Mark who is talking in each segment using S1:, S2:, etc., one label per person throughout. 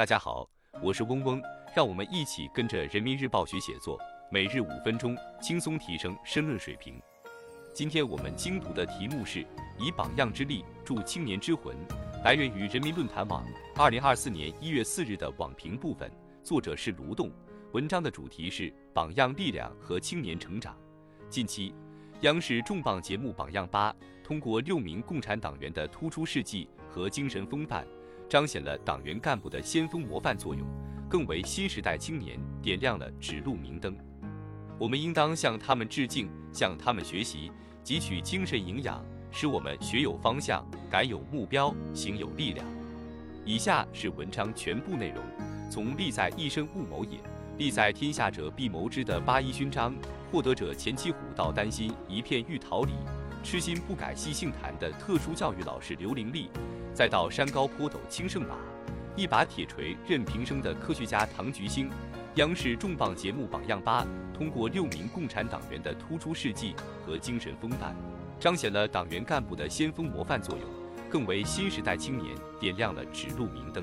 S1: 大家好，我是嗡嗡，让我们一起跟着人民日报学写作，每日五分钟，轻松提升申论水平。今天我们精读的题目是以榜样之力助青年之魂，来源于人民论坛网二零二四年一月四日的网评部分，作者是卢栋。文章的主题是榜样力量和青年成长。近期，央视重磅节目《榜样八》通过六名共产党员的突出事迹和精神风范，彰显了党员干部的先锋模范作用，更为新时代青年点亮了指路明灯。我们应当向他们致敬，向他们学习，汲取精神营养，使我们学有方向，改有目标，行有力量。以下是文章全部内容：从利在一身勿谋也。利在天下者必谋之的八一勋章获得者钱其虎到担心一片玉桃李，痴心不改系杏坛的特殊教育老师刘玲丽，再到山高坡陡青胜马，一把铁锤任平生的科学家唐菊星，央视重磅节目《榜样八》通过六名共产党员的突出事迹和精神风范，彰显了党员干部的先锋模范作用，更为新时代青年点亮了指路明灯。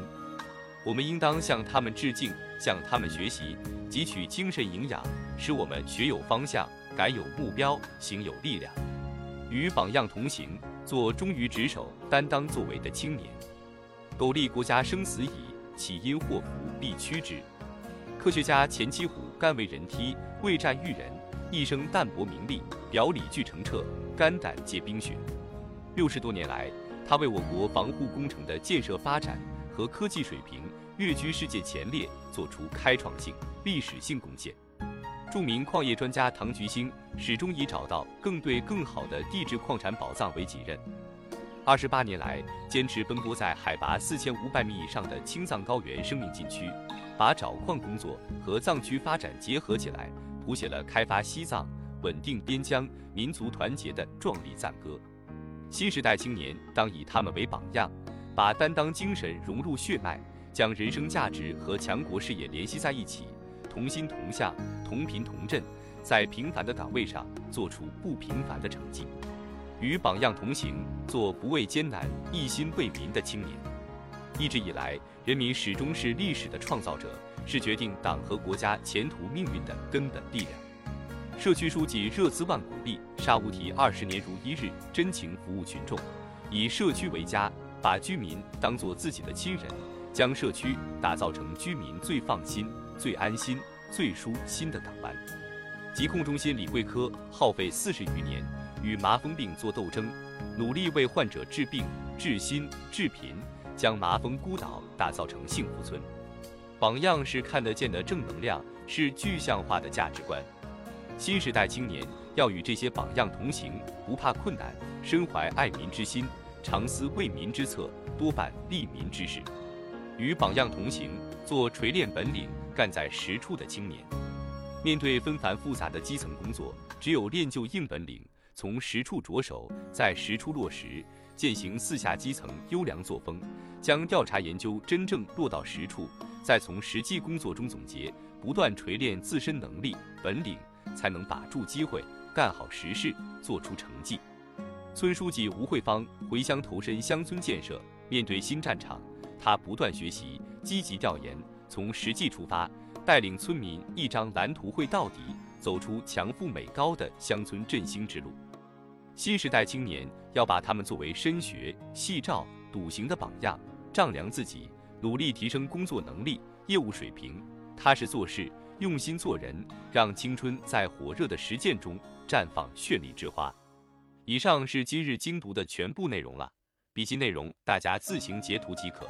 S1: 我们应当向他们致敬，向他们学习，汲取精神营养，使我们学有方向，改有目标，行有力量。与榜样同行，做忠于职守、担当作为的青年。苟利国家生死以，岂因祸福避趋之？科学家钱其虎甘为人梯，为战育人，一生淡泊名利，表里俱澄澈，肝胆皆冰雪。六十多年来，他为我国防护工程的建设发展。和科技水平跃居世界前列，做出开创性、历史性贡献。著名矿业专家唐菊星始终以找到更对、更好的地质矿产宝藏为己任。二十八年来，坚持奔波在海拔四千五百米以上的青藏高原生命禁区，把找矿工作和藏区发展结合起来，谱写了开发西藏、稳定边疆、民族团结的壮丽赞歌。新时代青年当以他们为榜样。把担当精神融入血脉，将人生价值和强国事业联系在一起，同心同向，同频同振，在平凡的岗位上做出不平凡的成绩。与榜样同行，做不畏艰难、一心为民的青年。一直以来，人民始终是历史的创造者，是决定党和国家前途命运的根本力量。社区书记热孜万鼓励沙乌提二十年如一日，真情服务群众，以社区为家。把居民当作自己的亲人，将社区打造成居民最放心、最安心、最舒心的港湾。疾控中心李桂科耗费四十余年与麻风病作斗争，努力为患者治病、治心、治贫，将麻风孤岛打造成幸福村。榜样是看得见的正能量，是具象化的价值观。新时代青年要与这些榜样同行，不怕困难，身怀爱民之心。常思为民之策，多办利民之事，与榜样同行，做锤炼本领、干在实处的青年。面对纷繁复杂的基层工作，只有练就硬本领，从实处着手，在实处落实，践行四下基层优良作风，将调查研究真正落到实处，再从实际工作中总结，不断锤炼自身能力本领，才能把住机会，干好实事，做出成绩。村书记吴慧芳回乡投身乡村建设，面对新战场，他不断学习，积极调研，从实际出发，带领村民一张蓝图绘到底，走出强富美高的乡村振兴之路。新时代青年要把他们作为深学细照、笃行的榜样，丈量自己，努力提升工作能力、业务水平，踏实做事，用心做人，让青春在火热的实践中绽放绚丽之花。以上是今日精读的全部内容了，笔记内容大家自行截图即可。